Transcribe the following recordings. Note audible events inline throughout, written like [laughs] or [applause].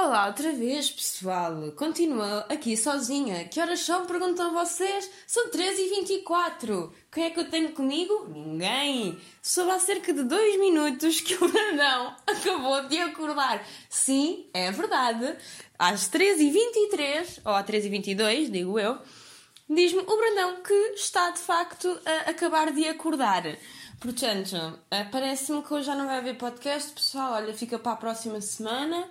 Olá, outra vez, pessoal. Continua aqui sozinha. Que horas são? Perguntam vocês. São 13h24. Quem é que eu tenho comigo? Ninguém. Soube há cerca de dois minutos que o Brandão [laughs] acabou de acordar. Sim, é verdade. Às 13h23, ou às 13h22, digo eu, diz-me o Brandão que está de facto a acabar de acordar. Portanto, eh, parece-me que hoje já não vai haver podcast, pessoal. Olha, fica para a próxima semana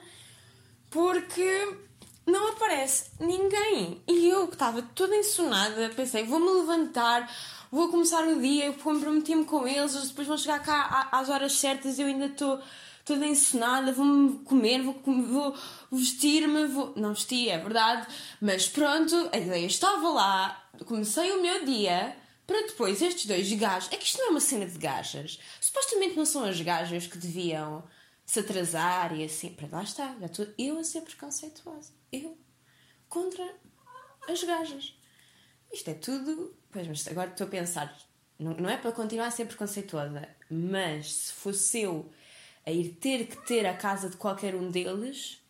porque não aparece ninguém. E eu que estava toda ensonada, pensei, vou-me levantar, vou começar o dia, comprometi-me com eles, eles depois vão chegar cá às horas certas e eu ainda estou toda ensonada, vou-me comer, vou, vou vestir-me, vou... Não vesti, é verdade, mas pronto, a ideia estava lá, comecei o meu dia para depois estes dois gajos. É que isto não é uma cena de gajas. Supostamente não são as gajas que deviam se atrasar e assim. Para lá está, eu a ser preconceituosa. Eu contra as gajas. Isto é tudo. Pois, mas agora estou a pensar. Não, não é para continuar a ser preconceituosa, mas se fosse eu a ir ter que ter a casa de qualquer um deles,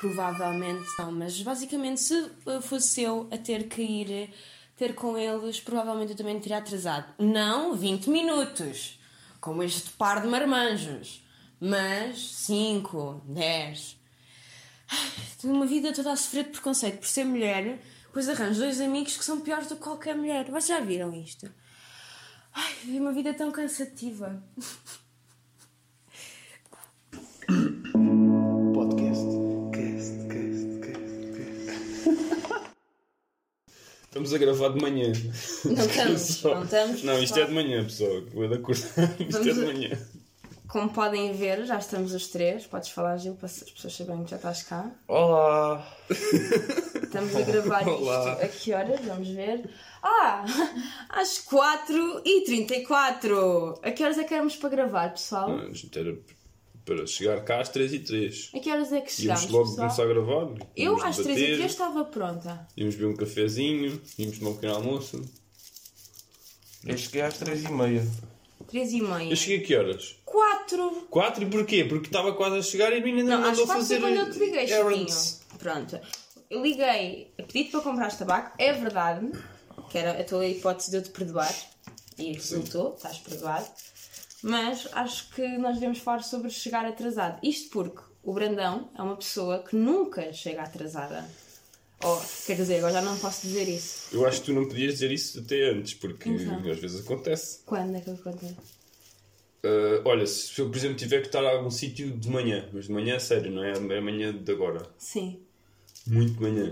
provavelmente não. Mas basicamente, se fosse eu a ter que ir ter com eles, provavelmente eu também teria atrasado. Não 20 minutos, como este par de marmanjos, mas 5, 10. Tenho uma vida toda a sofrer de preconceito por ser mulher, pois arranjo dois amigos que são piores do que qualquer mulher. Vocês já viram isto? Ai, uma vida tão cansativa. Estamos a gravar de manhã. Não estamos, [laughs] não estamos. Não, isto é de manhã, pessoal. Vou acordar. [laughs] Isto Vamos é de manhã. Como podem ver, já estamos os três. Podes falar, Gil, para as pessoas saberem que já estás cá. Olá! [laughs] Estamos a gravar Olá. isto a que horas? Vamos ver. Ah! Às 4h34! A que horas é que éramos para gravar, pessoal? Não, a gente era para chegar cá às 3 e 3 A que horas é que chegámos? Íamos logo pessoal? começar a gravar. Eu às 3 e 3 estava pronta. Íamos beber um cafezinho, íamos tomar um pequeno almoço. Eu cheguei às 3 3 e meia. Eu cheguei a que horas? 4. 4 e porquê? Porque estava quase a chegar e a menina não, não mandou fazer... Não, quando eu te liguei, errands. Pronto. Eu liguei, pedi-te para comprar tabaco, é verdade, que era a tua hipótese de eu te perdoar. E resultou, estás perdoado. Mas acho que nós devemos falar sobre chegar atrasado. Isto porque o Brandão é uma pessoa que nunca chega atrasada. Oh, quer dizer, agora já não posso dizer isso. Eu acho que tu não podias dizer isso até antes, porque então. às vezes acontece. Quando é que acontece? Uh, olha, se eu, por exemplo, tiver que estar a algum sítio de manhã, mas de manhã é sério, não é? É amanhã de agora. Sim. Muito de manhã.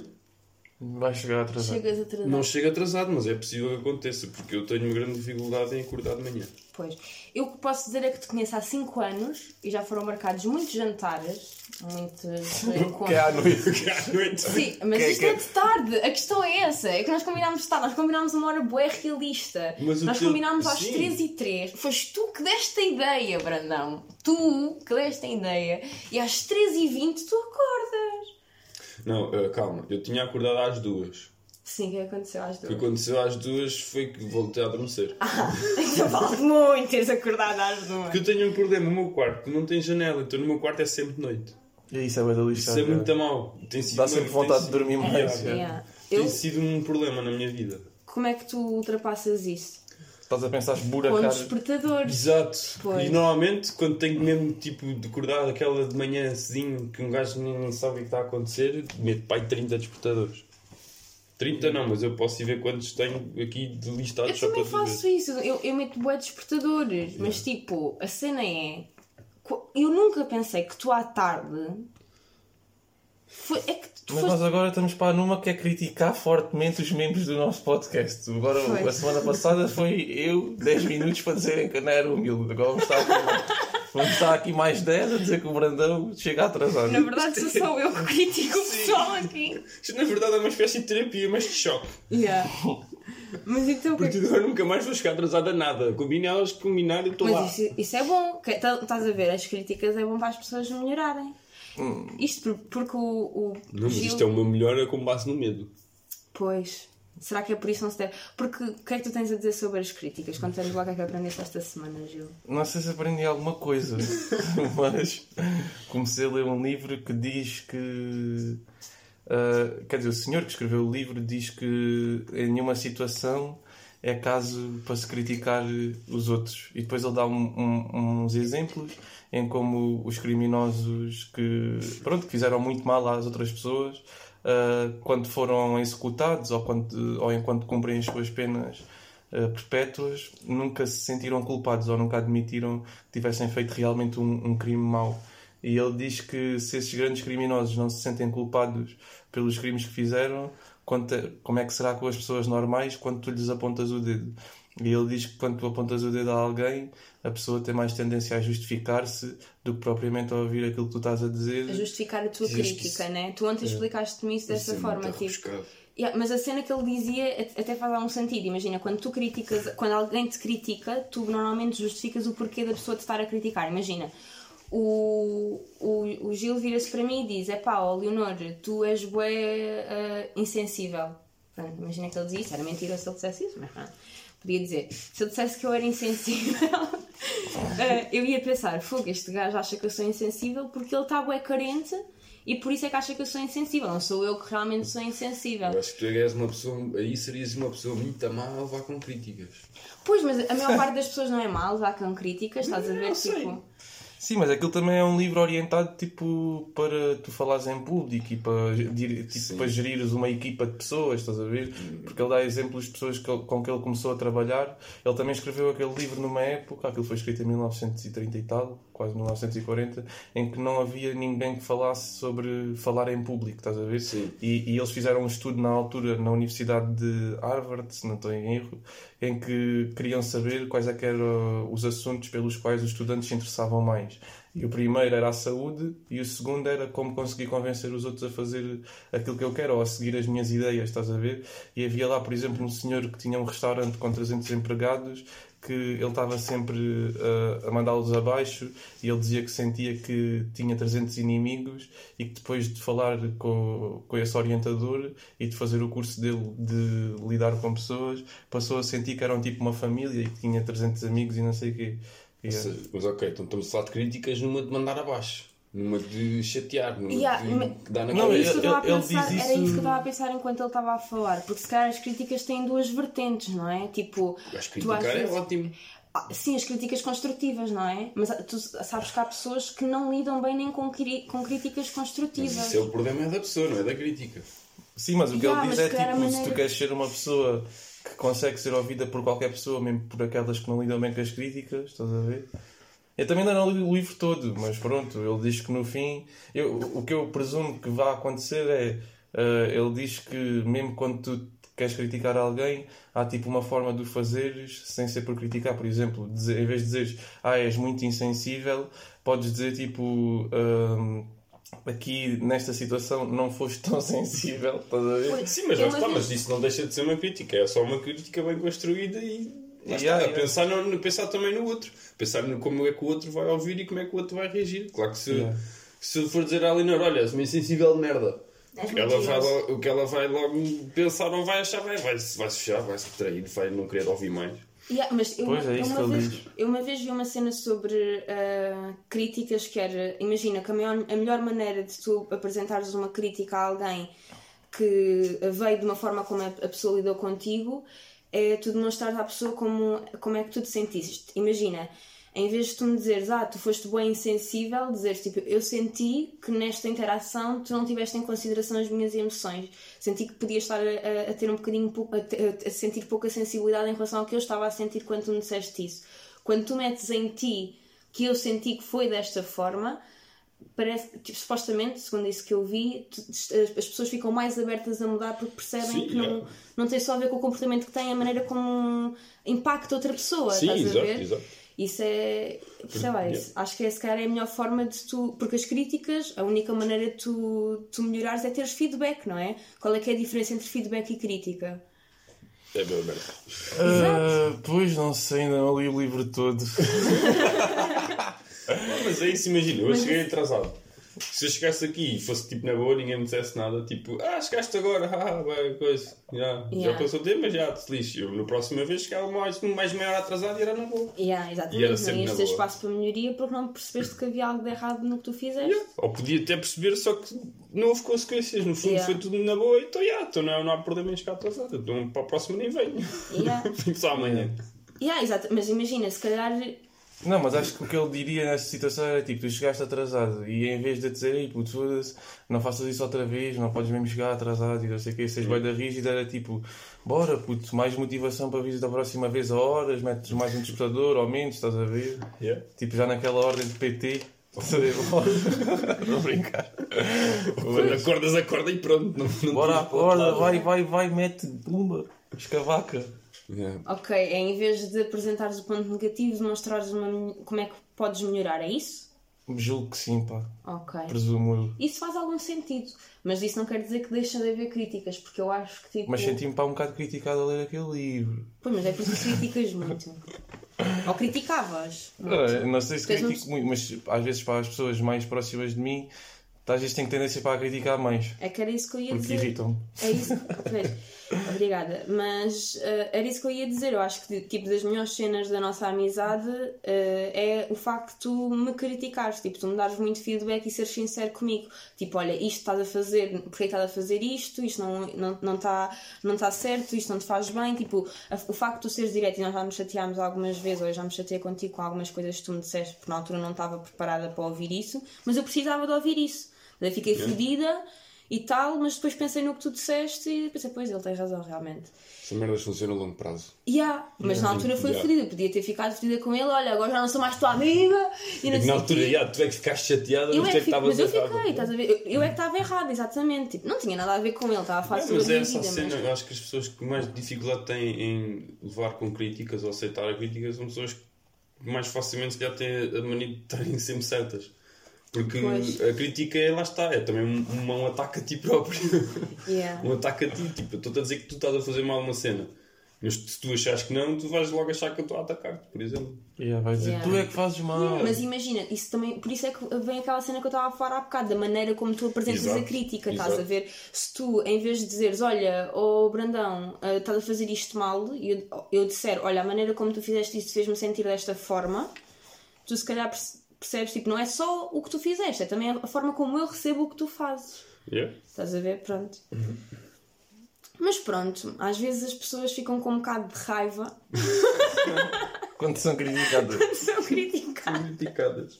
Vai chegar atrasado. Chegas atrasado. Não chega atrasado, mas é possível que aconteça, porque eu tenho uma grande dificuldade em acordar de manhã. Pois. Eu o que posso dizer é que te conheço há 5 anos e já foram marcados muitos jantares, muitos encontros. Que é à noite. Que é à noite. Sim, mas que é isto é, é de tarde. A questão é essa. É que nós combinámos de estar. Nós combinámos uma hora boa realista. Mas nós teu... combinámos às 3 e 3. Foste tu que deste a ideia, Brandão. Tu que deste a ideia. E às 3 e 20 tu acordas. Não, uh, calma, eu tinha acordado às duas. Sim, o que aconteceu às duas? O que aconteceu às duas foi que voltei a adormecer. Ah, [laughs] então vale muito teres acordado às duas. Porque eu tenho um problema no meu quarto, que não tem janela, então no meu quarto é sempre noite. E isso é muito lixado. Isso é muito mal. Tem sido Dá sempre vontade de dormir mais. É. Tem eu... sido um problema na minha vida. Como é que tu ultrapassas isso? Estás a pensar esburacar. Com despertadores. Exato. Pois. E normalmente, quando tenho mesmo tipo de acordar aquela de manhã cedinho que um gajo nem sabe o que está a acontecer, meto pai 30 despertadores. 30 não, mas eu posso ir ver quantos tenho aqui de listados eu só para Eu também faço isso, eu, eu meto bué despertadores, mas tipo, a cena é. Eu nunca pensei que tu à tarde. Foi, é que mas foste... nós agora estamos para numa que é criticar fortemente os membros do nosso podcast. Agora, foi. a semana passada foi eu 10 minutos para dizerem que não era humilde. Agora vamos estar aqui, [laughs] vamos estar aqui mais 10 a dizer que o Brandão chega atrasado. Na verdade, sou só eu que critico o pessoal aqui. Isto na verdade é uma espécie de terapia, mas de choque. Yeah. Mas então. Porque agora nunca mais vou chegar atrasada a nada. Combine elas combinar e estou lá. Mas isso, isso é bom. Tá, estás a ver? As críticas é bom para as pessoas melhorarem. Hum. Isto porque o. o não, mas Gil... isto é o meu melhor é com base no medo. Pois. Será que é por isso não se deve? Porque o que é que tu tens a dizer sobre as críticas? Conta-nos o que é que aprendeste esta semana, Gil. Não sei se aprendi alguma coisa, [laughs] mas comecei a ler um livro que diz que. Uh, quer dizer, o senhor que escreveu o livro diz que em nenhuma situação é caso para se criticar os outros. E depois ele dá um, um, uns exemplos em como os criminosos que, pronto, que fizeram muito mal às outras pessoas uh, quando foram executados ou, quando, ou enquanto cumprem as suas penas uh, perpétuas, nunca se sentiram culpados ou nunca admitiram que tivessem feito realmente um, um crime mau. E ele diz que se esses grandes criminosos não se sentem culpados pelos crimes que fizeram, como é que será com as pessoas normais quando tu lhes apontas o dedo? E ele diz que quando tu apontas o dedo a alguém, a pessoa tem mais tendência a justificar-se do que propriamente a ouvir aquilo que tu estás a dizer. A justificar a tua crítica, né? Tu ontem é. explicaste-me isso dessa isso forma. É tipo, yeah, mas a cena que ele dizia até faz algum sentido. Imagina, quando tu criticas, quando alguém te critica, tu normalmente justificas o porquê da pessoa te estar a criticar. Imagina, o, o, o Gil vira-se para mim e diz: É pá, oh, Leonor, tu és bué uh, insensível. Pronto, imagina que ele dizia isso, era mentira se ele dissesse isso, mas pronto podia dizer, se eu dissesse que eu era insensível, uh, [laughs] eu ia pensar, fogo, este gajo acha que eu sou insensível porque ele está bem carente e por isso é que acha que eu sou insensível. Não sou eu que realmente sou insensível. Eu acho que tu és uma pessoa, aí serias uma pessoa muito má a levar com críticas. Pois, mas a maior [laughs] parte das pessoas não é má a levar com críticas, estás a ver? Não tipo. Sei. Sim, mas aquilo também é um livro orientado tipo para tu falares em público e para, tipo, para gerires uma equipa de pessoas, estás a ver? Porque ele dá exemplos de pessoas que, com que ele começou a trabalhar. Ele também escreveu aquele livro numa época, aquilo foi escrito em 1930 e tal, quase 1940, em que não havia ninguém que falasse sobre falar em público, estás a ver? Sim. E, e eles fizeram um estudo na altura na Universidade de Harvard, se não estou em erro, em que queriam saber quais é eram os assuntos pelos quais os estudantes se interessavam mais. E o primeiro era a saúde e o segundo era como conseguir convencer os outros a fazer aquilo que eu quero ou a seguir as minhas ideias, estás a ver? E havia lá, por exemplo, um senhor que tinha um restaurante com 300 empregados que ele estava sempre uh, a mandá-los abaixo e ele dizia que sentia que tinha 300 inimigos e que depois de falar com, com esse orientador e de fazer o curso dele de lidar com pessoas, passou a sentir que eram tipo uma família e que tinha 300 amigos e não sei o quê. Yeah. Mas ok, então estamos a falar de críticas numa de mandar abaixo. Numa de chatear, numa yeah, de, dar na não, Era, isso que eu Era isso que eu estava a pensar enquanto ele estava a falar, porque se calhar as críticas têm duas vertentes, não é? Tipo, Acho que criticar é ótimo. Ah, sim, as críticas construtivas, não é? Mas ah, tu sabes que há pessoas que não lidam bem nem com, com críticas construtivas. Mas isso é o problema é da pessoa, não é da crítica. Sim, mas o que yeah, ele diz é tipo, maneira... se tu queres ser uma pessoa que consegue ser ouvida por qualquer pessoa, mesmo por aquelas que não lidam bem com as críticas, estás a ver? Eu também ainda não li o livro todo, mas pronto, ele diz que no fim. Eu, o que eu presumo que vai acontecer é. Uh, ele diz que mesmo quando tu queres criticar alguém, há tipo uma forma de o fazeres sem ser por criticar. Por exemplo, dizer, em vez de dizeres ah, és muito insensível, podes dizer tipo. Uh, aqui nesta situação não foste tão [laughs] sensível, estás a ver? Sim, mas, está, mas isso não deixa de ser uma crítica, é só uma crítica bem construída e Yeah, está, yeah. Pensar, no, pensar também no outro. Pensar no como é que o outro vai ouvir e como é que o outro vai reagir. Claro que se, yeah. se for dizer à Leonor, olha, és uma insensível de merda. ela vai logo, o que ela vai logo pensar ou vai achar, vai, vai, vai se fechar, vai se retrair, vai não querer ouvir mais. Yeah, mas eu, pois é eu, uma vez, eu uma vez vi uma cena sobre uh, críticas que era, imagina que a, maior, a melhor maneira de tu apresentares uma crítica a alguém que veio de uma forma como a pessoa lidou contigo é tu demonstrar à pessoa como, como é que tu te sentiste. Imagina, em vez de tu me dizeres, ah, tu foste bem insensível, dizeres tipo, eu senti que nesta interação tu não tiveste em consideração as minhas emoções. Senti que podias estar a, a ter um bocadinho, a, a, sentir pouca sensibilidade em relação ao que eu estava a sentir quando tu me disseste isso. Quando tu metes em ti que eu senti que foi desta forma, parece, tipo, supostamente, segundo isso que eu vi, as pessoas ficam mais abertas a mudar porque percebem Sim, que não, é. não tem só a ver com o comportamento que têm, a maneira como impacta outra pessoa. Sim, estás exato, a ver? Exato. Isso é. Sei lá, isso, acho que é, se calhar é a melhor forma de tu. Porque as críticas, a única maneira de tu, tu melhorares é teres feedback, não é? Qual é que é a diferença entre feedback e crítica? É meu uh, Pois não sei, ainda não li o livro todo. [laughs] mas é isso, imagina, eu cheguei atrasado. Se eu chegasse aqui e fosse tipo na boa, ninguém me dissesse nada, tipo, ah, chegaste agora, [laughs] ah, vai, coisa, já, já Yeah. passou o tempo, mas já te lixo. Eu, na próxima vez, chegava mais, mais meia hora atrasado e era na boa. Yeah, E era exatamente, não sempre ias na ter boa. espaço para melhoria porque não percebeste que havia algo de errado no que tu fizeste. Ou podia até perceber, só que não houve consequências. No fundo, Yeah. foi tudo na boa e então, yeah, então não, não há problema em chegar atrasado. Então, para a próxima nem venho. Yeah. Fico [laughs] só amanhã. Yeah, exato. Mas imagina, se calhar. Não, mas acho que o que ele diria nessa situação era tipo, tu chegaste atrasado e em vez de dizer, ei puto, foda-se, não faças isso outra vez, não podes mesmo chegar atrasado e não sei o que, seis bem da rígida, era tipo, bora puto, mais motivação para vir da próxima vez a horas, metes mais um despertador ou menos, estás a ver? Yeah. Tipo, já naquela ordem de PT, [laughs] a brincar. Quando acordas, acorda e pronto. Não, não Bora, lado. vai, vai, vai, mete, pumba, escavaca. Yeah. Ok, é em vez de apresentares o ponto negativo, demonstrares uma, como é que podes melhorar, é isso? Julgo que sim, pá, Ok. presumo eu. Isso faz algum sentido, mas isso não quer dizer que deixa de haver críticas, porque eu acho que tipo. Mas senti-me pá um bocado criticado a ler aquele livro. Pois, mas é por isso que criticas muito. [laughs] Ou criticavas. muito. Ah, Não sei se Tens critico muito, mas às vezes para as pessoas mais próximas de mim, às vezes tenho tendência para criticar mais, É que era isso que eu ia porque dizer. irritam-me. É isso. Pois. [laughs] Obrigada. Mas eh, era isso que eu ia dizer. Eu acho que tipo das melhores cenas da nossa amizade eh, é o facto de tu me criticares, tipo, tu me dares muito feedback e seres sincero comigo. Tipo, olha, isto estás a fazer, porque estás a fazer isto, isto não está não, não tá, não tá certo, isto não te faz bem. Tipo, a- o facto de tu seres direto e nós já nos chateámos algumas vezes, ou eu já me chateei contigo com algumas coisas que tu me disseste, porque na altura não estava preparada para ouvir isso, mas eu precisava de ouvir isso. Daí fiquei fodida e tal, mas depois pensei no que tu disseste e pensei, pois ele tem razão, realmente. Essas merdas funcionam a longo prazo. Yeah, mas na altura foi Yeah. fodida, podia ter ficado fodida com ele, olha, agora já não sou mais tua amiga e não E sei na altura, já, tu é que ficaste chateada, Eu mas é que é que estavas mas eu fiquei, estás a ver? Eu, eu é que estava errada, exatamente. Tipo, não tinha nada a ver com ele, estava a fazer É, mas é essa vida. cena, mas- acho que as pessoas que mais dificuldade têm em levar com críticas ou aceitar a crítica são pessoas que mais facilmente calhar têm a mania de estarem sempre certas. Porque Pois. a crítica é, lá está, é também um, um, um ataque a ti próprio. Yeah. [laughs] um ataque a ti, tipo, eu estou a dizer que tu estás a fazer mal uma cena. Mas se tu achares que não, tu vais logo achar que eu estou a atacar-te, por exemplo. Yeah, vai dizer, Yeah. tu é que fazes mal. Mas imagina, isso também, por isso é que vem aquela cena que eu estava a falar há bocado, da maneira como tu apresentas Exato, a crítica, estás exato. a ver? Se tu, em vez de dizeres, olha, oh Brandão, ah, estás a fazer isto mal, e eu, eu disser, olha, a maneira como tu fizeste isto fez-me sentir desta forma, tu se calhar percebes, tipo, não é só o que tu fizeste, é também a forma como eu recebo o que tu fazes. Yeah? Estás a ver? Pronto. Mas pronto, às vezes as pessoas ficam com um bocado de raiva [laughs] Quando são criticadas. quando são criticadas. Criticadas.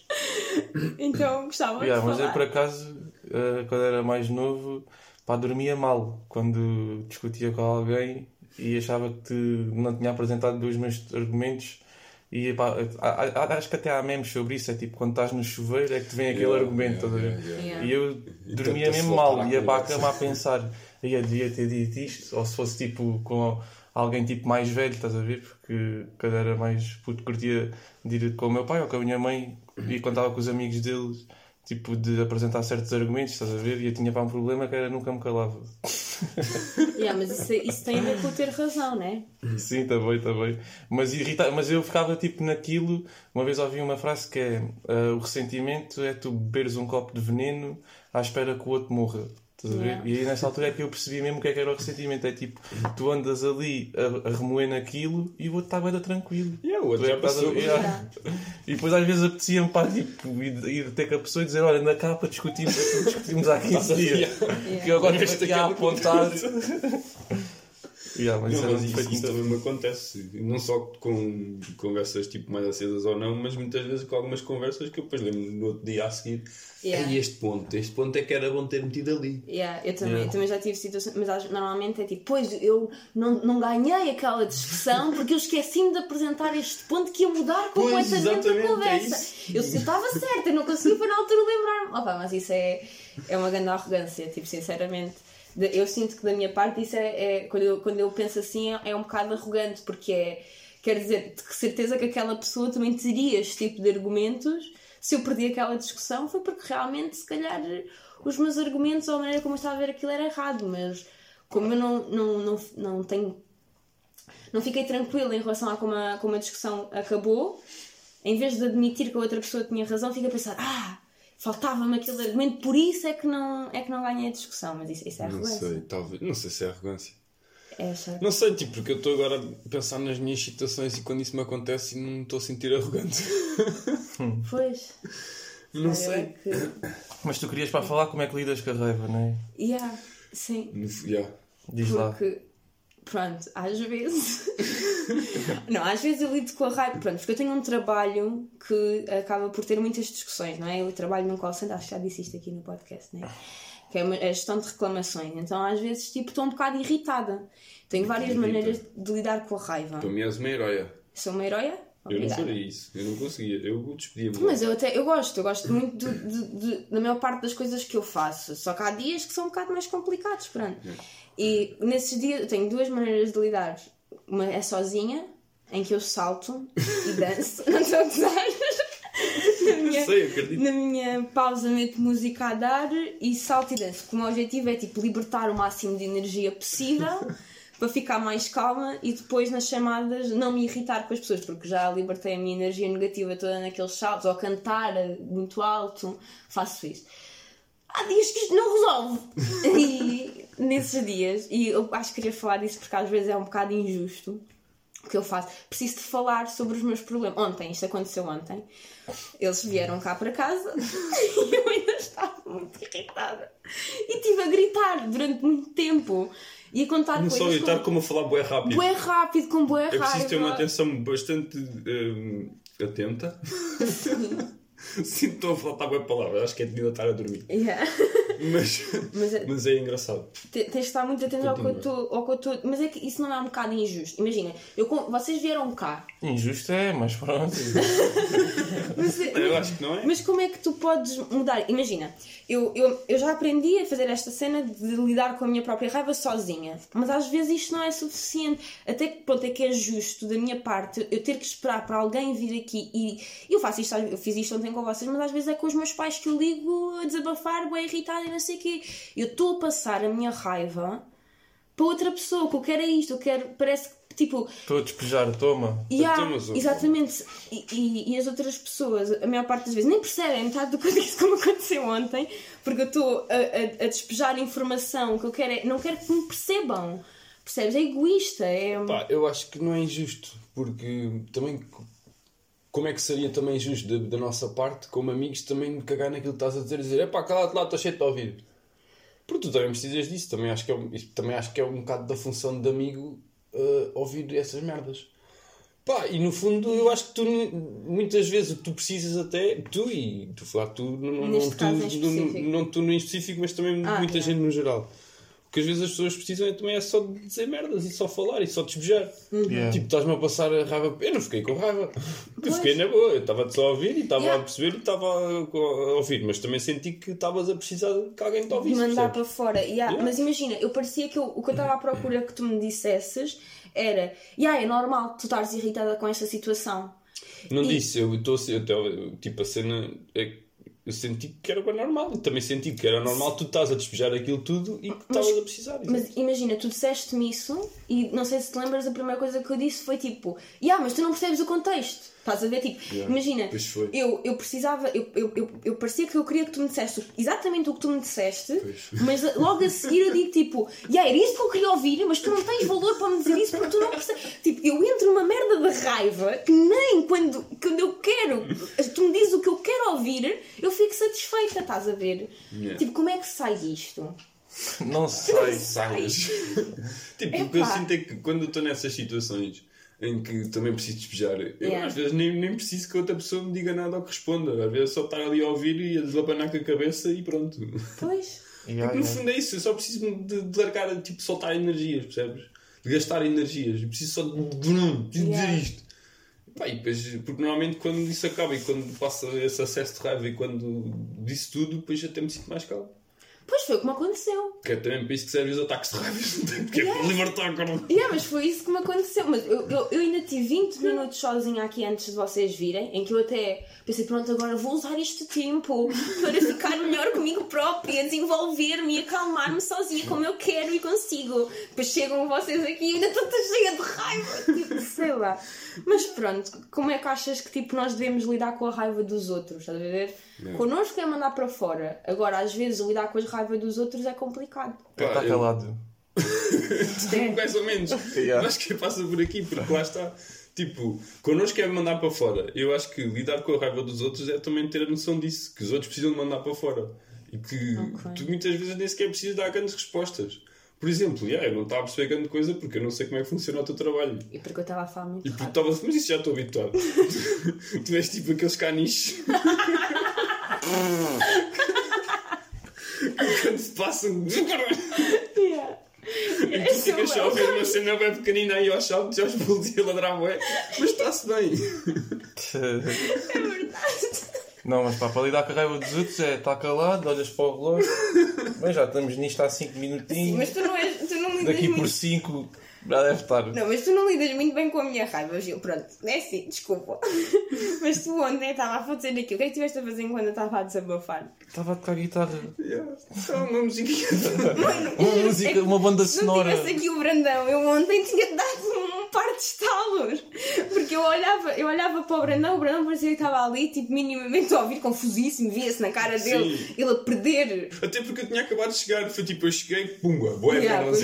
Então gostava Yeah, de mas falar. eu por acaso, eh, quando era mais novo, pá, dormia mal quando discutia com alguém e achava que não tinha apresentado dois meus argumentos. E pá, acho que até há memes sobre isso. É tipo quando estás no chuveiro é que te vem aquele Yeah, argumento. yeah, yeah. E eu dormia tenta-se mesmo mal, ia para a cama a pensar, ia devia ter dito isto, ou se fosse tipo com alguém tipo mais velho, estás a ver? Porque cada era mais puto, curtia de ir com o meu pai ou com a minha mãe e contava com os amigos deles, tipo de apresentar certos argumentos, estás a ver? E eu tinha para um problema que era nunca me calava. [laughs] Yeah, mas isso, isso tem a ver com ter razão, né? Sim, também, também. Mas, irrita... mas eu ficava tipo naquilo. Uma vez ouvi uma frase que é: ah, O ressentimento é tu beberes um copo de veneno à espera que o outro morra. Estás a ver? Yeah. E aí nessa altura é que eu percebi mesmo o que é que era o ressentimento. É tipo, tu andas ali a, a remoer naquilo e o outro está tranquilo. Yeah, o outro é já passou. Yeah. E depois às vezes apetecia-me pá, tipo, ir, ir ter com a pessoa e dizer: Olha, na capa discutimos aquilo discutimos há 15 dias. Que eu agora estou aqui a cara apontar. Yeah, mas Não, isso era mas isso, isso também me acontece, não só com conversas tipo mais acedas ou não, mas muitas vezes com algumas conversas que eu depois lembro no outro dia a seguir. Yeah. "Ei, este ponto, este ponto é que era bom ter metido ali. Yeah, eu também, Yeah. eu também já tive situações, mas normalmente é tipo, pois eu não, não ganhei aquela discussão porque eu esqueci-me de apresentar este ponto que ia mudar Pois, completamente a é conversa. isso. eu estava certa, eu não consegui foi na altura lembrar-me. Opa, mas isso é, é uma grande arrogância, tipo, sinceramente. Eu sinto que da minha parte isso é, é- quando, eu, quando eu penso assim é, é um bocado arrogante, porque é, quer dizer, de certeza que aquela pessoa também teria este tipo de argumentos. Se eu perdi aquela discussão foi porque realmente, se calhar, os meus argumentos ou a maneira como eu estava a ver aquilo era errado, mas como eu não, não, não, não tenho. Não fiquei tranquila em relação a como a, como a discussão acabou, em vez de admitir que a outra pessoa tinha razão, fico a pensar: ah, faltava-me aquele argumento, por isso é que não, é que não ganhei a discussão. Mas isso, isso é Não arrogância. sei, talvez. Não sei se é arrogância. É achar Não sei, tipo, porque eu estou agora a pensar nas minhas situações e quando isso me acontece não estou a sentir arrogante. Pois. [laughs] Não sei. é que- Mas tu querias para falar como é que lidas com a raiva, não é? Yeah, sim. Yeah. Diz lá. Porque, pronto, às vezes. [laughs] não, às vezes eu lido com a raiva. Pronto, porque eu tenho um trabalho que acaba por ter muitas discussões, não é? Eu trabalho num call center, acho que já disse isto aqui no podcast, não é? Que é a gestão de reclamações. Então, às vezes, tipo, estou um bocado irritada. Tenho várias irrita? maneiras de lidar com a raiva. Para mim és uma heróia. Sou uma heroia? Eu não Obrigada. faria isso. Eu não conseguia. Eu despedia-me. Mas eu até eu gosto, eu gosto muito de, de- de- da maior parte das coisas que eu faço. Só que há dias que são um bocado mais complicados, pronto. E nesses dias eu tenho duas maneiras de lidar. Uma é sozinha, em que eu salto e danço. Não estou a gozar. Na minha, sei, acredito. na minha pausa meto música a dar e salto e danço. Porque o meu objetivo é tipo libertar o máximo de energia possível [laughs] para ficar mais calma e depois nas chamadas não me irritar com as pessoas, porque já libertei a minha energia negativa toda naqueles saltos, ou cantar muito alto, faço isso. Há dias que isto não resolve. [laughs] E nesses dias, e eu acho que queria falar disso porque às vezes é um bocado injusto o que eu faço. Preciso de falar sobre os meus problemas. Ontem, isto aconteceu ontem, eles vieram cá para casa [laughs] e eu ainda estava muito irritada. E estive a gritar durante muito tempo e a contar Não coisas. só eu estar com... como a falar bué rápido. Bué rápido, com bué É raiva. preciso ter uma atenção bastante hum, atenta. [laughs] [laughs] Sinto a faltar bué palavras. Acho que é devido a estar a dormir. Yeah. [laughs] Mas, Mas é- mas é engraçado. Te- Tens de estar muito atento ao que eu estou. ao que eu estou- Mas é que isso não é um bocado injusto. Imagina, eu, vocês vieram cá. Injusto é, mas pronto. [laughs] Mas, é- Eu acho que não é. Mas como é que tu podes mudar? Imagina, eu, eu, eu já aprendi a fazer esta cena de lidar com a minha própria raiva sozinha. Mas às vezes isto não é suficiente. Até que ponto é que é justo da minha parte eu ter que esperar para alguém vir aqui e eu faço isto, eu fiz isto ontem com vocês, mas às vezes é com os meus pais que eu ligo a desabafar, bem irritada e não sei o quê. Eu estou a passar a minha raiva para outra pessoa, que eu quero é isto, eu quero, parece que tipo, Estou a despejar, toma. mas o- exatamente. E, e- e as outras pessoas, a maior parte das vezes, nem percebem metade do [laughs] que disse como aconteceu ontem, porque eu estou a, a- a despejar informação que eu quero é, não quero que me percebam. Percebes? É egoísta. É... Pá, eu acho que não é injusto, porque também como é que seria também injusto da, da nossa parte, como amigos, também me cagar naquilo que estás a dizer e dizer, é pá, cala-te lá, estou cheio de ouvir. Porque tu também precisas disso, também acho que é, um- também acho que é um bocado da função de amigo uh, ouvir essas merdas. Pá, e no fundo eu acho que tu muitas vezes o que tu precisas até, tu e tu falar tu, não, não, tu, não, não tu no em específico, mas também Ah, muita yeah. gente no geral. Que às vezes as pessoas precisam é, também é só de dizer merdas e só falar e só despejar. Yeah. Tipo, estás-me a passar a raiva. Eu não fiquei com raiva. Eu Pois. fiquei na boa. Eu estava-te só a ouvir e estava Yeah. a perceber e estava a, ouvir. Mas também senti que estavas a precisar que alguém te de ouvisse. mandar percebes? para fora. Yeah, Yeah. Mas imagina, eu parecia que eu- o que eu estava à procura que tu me dissesses era: yeah, é normal tu estares irritada com esta situação. Não E- disse, eu estou tipo a cena. é- eu senti que era normal. Eu também senti que era normal tu estás a despejar aquilo tudo e que estavas a precisar. Mas imagina, tu disseste-me isso e não sei se te lembras, a primeira coisa que eu disse foi tipo: Yeah, mas tu não percebes o contexto. Estás a ver? Tipo, Yeah, imagina, eu, eu precisava, eu, eu, eu, eu parecia que eu queria que tu me disseste exatamente o que tu me disseste, Pois. mas logo a seguir eu digo tipo: Yeah, era isto que eu queria ouvir, mas tu não tens valor para me dizer isso porque tu não percebes. Tipo, eu entro numa merda de raiva que nem quando, quando eu quero, tu me dizes o que eu quero ouvir, eu fico satisfeita, estás a ver? Yeah. Tipo, como é que sai isto? Não sei. Sabes? [laughs] tipo, o que eu sinto é que quando eu estou nessas situações em que também preciso despejar, eu Yeah. às vezes nem, nem preciso que outra pessoa me diga nada ou que responda. Às vezes é só estar ali a ouvir e a deslapanar com a cabeça e pronto. Pois. Yeah, [laughs] Porque no yeah. fundo é isso, eu só preciso de, de largar, tipo, soltar energias, percebes? De gastar energias. Eu preciso só de. Brum, preciso Yeah. dizer isto. Pá, e depois, porque normalmente quando isso acaba e quando passa esse acesso de raiva e quando disse tudo, depois até me sinto mais calmo. Pois foi o que me aconteceu. Que é também para isso que servem os ataques de raiva. Que é para libertar a corda. Yeah, mas foi isso que me aconteceu. Mas eu, eu, eu ainda tive 20 minutos sozinha aqui antes de vocês virem, em que eu até pensei, pronto, agora vou usar este tempo [laughs] para ficar melhor comigo própria, desenvolver-me e acalmar-me sozinha como eu quero e consigo. Depois chegam vocês aqui e ainda estou toda cheia de raiva. Tipo, sei lá. Mas pronto, como é que achas que tipo, nós devemos lidar com a raiva dos outros? Estás a ver? Connosco é mandar para fora. Agora, às vezes, lidar com a raiva dos outros é complicado. Pá, Está eu- calado. [laughs] Mais ou menos. Yeah. Acho que passa por aqui, porque lá está. Tipo, connosco é mandar para fora. Eu acho que lidar com a raiva dos outros é também ter a noção disso, que os outros precisam de mandar para fora. E que Ok. tu muitas vezes nem sequer precisas dar grandes respostas. Por exemplo, yeah, eu não estava a perceber grande coisa porque eu não sei como é que funciona o teu trabalho. E porque eu estava a falar muito E porque estava mas isso já estou habituado. [laughs] tu és tipo aqueles caniches. [laughs] Quando se passam. Yeah. E tu sou ficas só a ver uma cena bem pequenina aí aos saltos e aos bolos e a ladrar bué. Mas está-se bem. É verdade. Não, mas pá, para lidar com a raiva dos outros é estar calado, olhas para o relógio. Bem, já estamos nisto há 5 minutinhos. Mas tu não, és, tu não lidas Daqui muito por 5 já deve estar. Não, mas tu não lidas muito bem com a minha raiva, Gil. Pronto, é assim, desculpa. [laughs] mas tu ontem estava a fazer aquilo. O que é que estiveste a fazer enquanto eu estava a desabafar? Estava a tocar guitarra. Yeah. Só uma musiquinha. [laughs] Uma música, uma banda Se não sonora. tivesse aqui o Brandão, eu ontem tinha dado par de estalos. Porque eu olhava, eu olhava para o Brandão, o Brandão parecia que estava ali, tipo, minimamente a ouvir, confusíssimo, via-se na cara dele, Sim. ele a perder. Até porque eu tinha acabado de chegar. Foi tipo, eu cheguei, pumba, boé, Yeah, merda.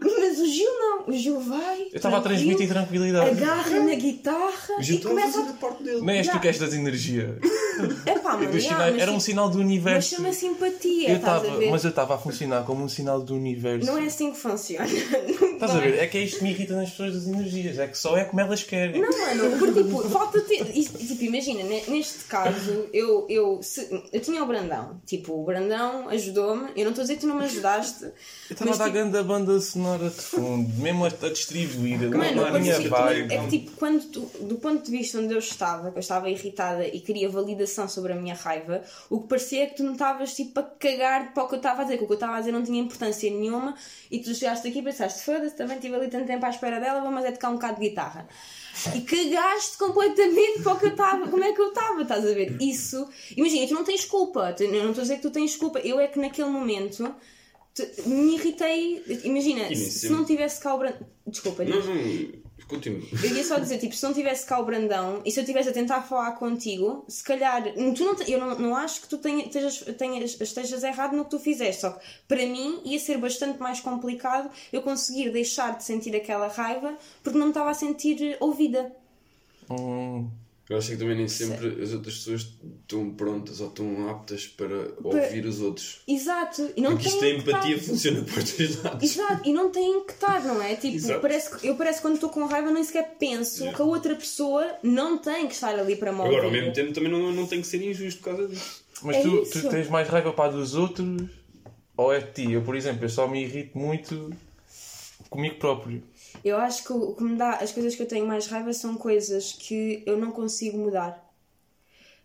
Mas o Gil não, o Gil vai. Eu estava a transmitir tranquilidade. Agarra na guitarra e começa fazer a. parte dele. Tu Yeah. que és das energia. [laughs] Epá, mano, yeah, mas Era um tipo- sinal do Mas universo. chama simpatia, Eu estás a tava, ver? mas eu estava a funcionar como um sinal do universo. Não é assim que funciona. [laughs] Estás a ver? É que é isto que me irrita nas pessoas das energias. É que só é como elas querem. Não, mano, porque tipo, falta ter. Tipo, imagina, ne- neste caso, eu, eu, se- eu tinha o Brandão. Tipo, o Brandão ajudou-me. Eu não estou a dizer que tu não me ajudaste. Eu estava a dar tipo, grande a banda sonora de fundo, mesmo a, a distribuir, a Mano, a minha parecia- vibe. é que tipo, quando tu, do ponto de vista onde eu estava, que eu estava irritada e queria validação sobre a minha raiva, o que parecia é que tu não estavas tipo a cagar para o que eu estava a dizer, que o que eu estava a dizer não tinha importância nenhuma e tu chegaste aqui e pensaste, foda-se, também estive ali tanto tempo à espera dela, vamos é tocar um bocado de guitarra. E cagaste completamente para o que eu estava, como é que eu estava, estás a ver? Isso, imagina, tu não tens culpa, eu não estou a dizer que tu tens culpa, eu é que naquele momento me irritei, imagina, se sempre. não tivesse cá o Brandão. Desculpa, Não, não, continua. eu ia só dizer, tipo, se não tivesse cá o Brandão e se eu estivesse a tentar falar contigo, se calhar, tu não, eu não, não acho que tu tenha, estejas, tenhas, estejas errado no que tu fizeste, só que para mim ia ser bastante mais complicado eu conseguir deixar de sentir aquela raiva porque não me estava a sentir ouvida. Hum, Eu acho que também nem sempre as outras pessoas estão prontas ou estão aptas para ouvir os outros. Exato. E não Porque isto da empatia estar. funciona para os dois lados. Exato, e não têm que estar, não é? Tipo, Exato. parece que, eu parece que quando estou com raiva nem sequer penso Yeah. que a outra pessoa não tem que estar ali para me ouvir. Agora, ao mesmo tempo, também não, não tem que ser injusto por causa disso. mas É tu, isso. tu tens mais raiva para a dos outros ou é de ti? Eu, por exemplo, eu só me irrito muito comigo próprio. Eu acho que o que me dá, as coisas que eu tenho mais raiva são coisas que eu não consigo mudar.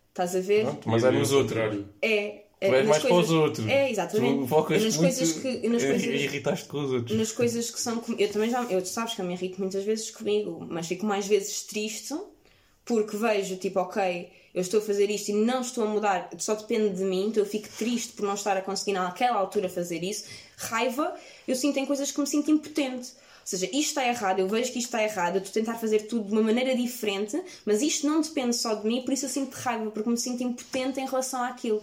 Estás a ver? Pronto, mas é ao nos outros. contrário. É. Tu é és mais para os outros. É, exatamente. Tu focas nas muito coisas que. Nas coisas, irritaste com os outros. nas coisas que são. com- Eu também já. Eu, tu sabes que eu me irrito muitas vezes comigo, mas fico mais vezes triste porque vejo, tipo, ok, eu estou a fazer isto e não estou a mudar, só depende de mim, então eu fico triste por não estar a conseguir naquela altura fazer isso. Raiva, eu sinto em coisas que me sinto impotente. Ou seja, isto está errado, eu vejo que isto está errado, eu estou a tentar fazer tudo de uma maneira diferente, mas isto não depende só de mim, por isso eu sinto raiva, porque me sinto impotente em relação àquilo.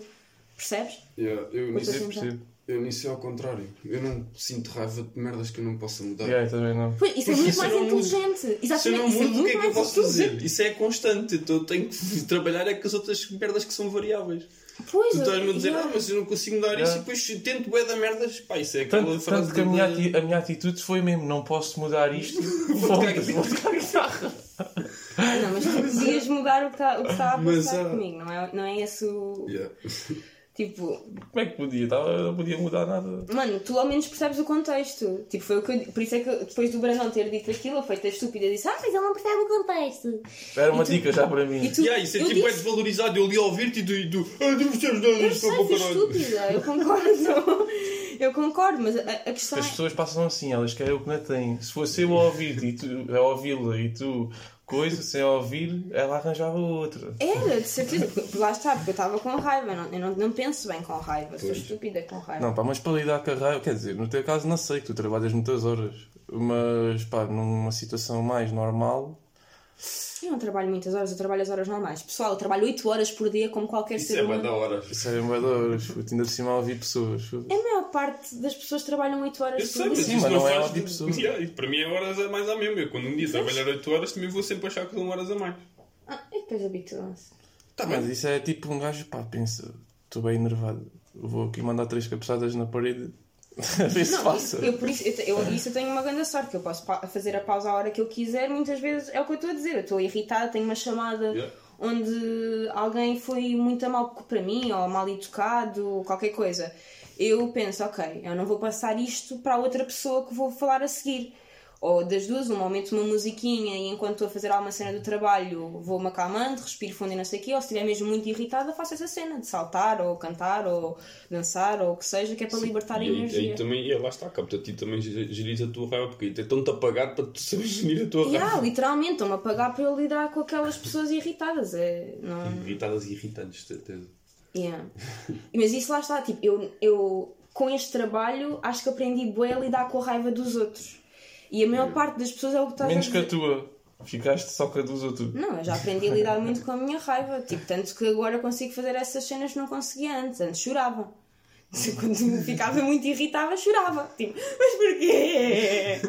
Percebes? Yeah, eu, nisso, já? Percebo. Eu nisso é ao contrário. Eu não sinto raiva de merdas que eu não possa mudar. Yeah, também não. Pois, isso é muito mais não mudo- inteligente. Se eu Exatamente, não isso é mudo, o que muito é que eu mais posso inteligente. fazer? Isso é constante. Então eu tenho que trabalhar é com as outras merdas que são variáveis. Pois, Tu estás-me a dizer, yeah. ah, mas eu não consigo mudar isso Yeah. e depois tento bué da merdas. Pá, isso é aquela Tanto, frase tanto que a minha, ati- a minha atitude foi mesmo: não posso mudar isto. [laughs] Vou tocar guitarra. Não, mas tu podias mudar o que está o que está a Mas, passar ah, comigo, não é, não é esse o. Yeah. [laughs] Tipo, Como é que podia? Tava- Não podia mudar nada. Mano, tu ao menos percebes o contexto. Tipo, foi o que eu, Por isso é que depois do Brandão ter dito aquilo, a feita estúpida disse: Ah, mas ele não percebe o contexto. Era uma tu- dica já para mim. E tu, Yeah, isso é eu tipo é disse, desvalorizado. Eu ali a ouvir-te e tu. Tu ah, não percebes nada, eu isto sei, é para fui caralho. estúpida, eu concordo. [laughs] eu concordo, mas a, a questão As é. pessoas passam assim, elas querem o que não têm. Se fosse eu a ouvir e tu a ouvi-la e tu coisa sem ouvir, ela arranjava outra. Era, de certeza, lá está, porque eu estava com raiva, não, eu não, não penso bem com raiva, sou estúpida com raiva. Não, pá, mas para lidar com a raiva, quer dizer, no teu caso não sei, que tu trabalhas muitas horas, mas pá, numa situação mais normal, Eu não trabalho muitas horas, eu trabalho as horas normais. Pessoal, eu trabalho 8 horas por dia como qualquer Isso ser é humano. bem da hora. isso é bem de horas, ainda por cima a ouvir pessoas. A maior parte das pessoas trabalham 8 horas Eu por sei, dia. Sim, isso mas não, não é faz... óbvio pessoa. Yeah, e para mim é horas a mais à mesma. Eu quando um dia trabalhar 8 horas também vou sempre achar que são horas a mais. Ah, e depois habituam-se. Tá Mas bem. isso é tipo um gajo, pá, pensa, estou bem enervado, vou aqui mandar três cabeçadas na parede, [laughs] passa. eu, por isso, eu, eu- isso eu tenho uma grande sorte, que eu posso pa- fazer a pausa a hora que eu quiser, muitas vezes é o que eu estou a dizer. Eu estou irritada, tenho uma chamada Yeah. onde alguém foi muito a mal para mim, ou mal educado, ou qualquer coisa. Eu penso, ok, eu não vou passar isto para a outra pessoa que vou falar a seguir. Ou das duas, um momento uma musiquinha e enquanto estou a fazer alguma cena do trabalho vou-me acalmando, respiro fundo e não sei o quê, ou se estiver mesmo muito irritada faço essa cena de saltar, ou cantar, ou dançar, ou o que seja, que é para libertar a E aí, energia. também, e lá está, cabe a ti também gerir a tua raiva, porque aí estão-te a pagar para tu [laughs] saberes gerir a tua Yeah, raiva. literalmente, estão-me a pagar para eu lidar com aquelas pessoas irritadas. É, não... Irritadas e irritantes, de certeza. Yeah. [laughs] Mas isso lá está, tipo, eu, eu com este trabalho acho que aprendi bem a lidar com a raiva dos outros. E a maior parte das pessoas é o que estás Menos a que a tua, ficaste só com a dos outros. Não, eu já aprendi a lidar muito [laughs] com a minha raiva. Tipo, tanto que agora consigo fazer essas cenas que não conseguia antes. Antes chorava. Quando ficava muito irritada, chorava. Tipo, mas porquê?